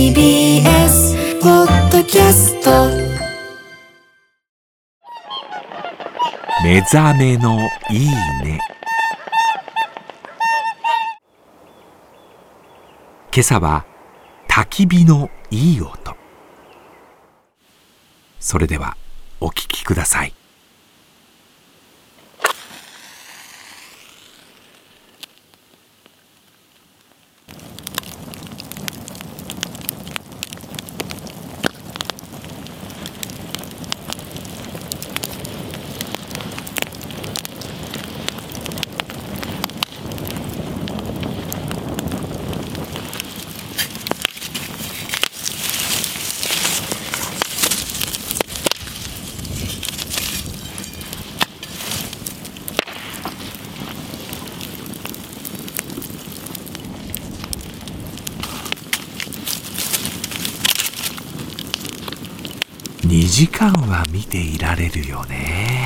TBS ポッドキャスト。目覚めのいいね。今朝は焚き火のいい音。それではお聞きください。2時間は見ていられるよね。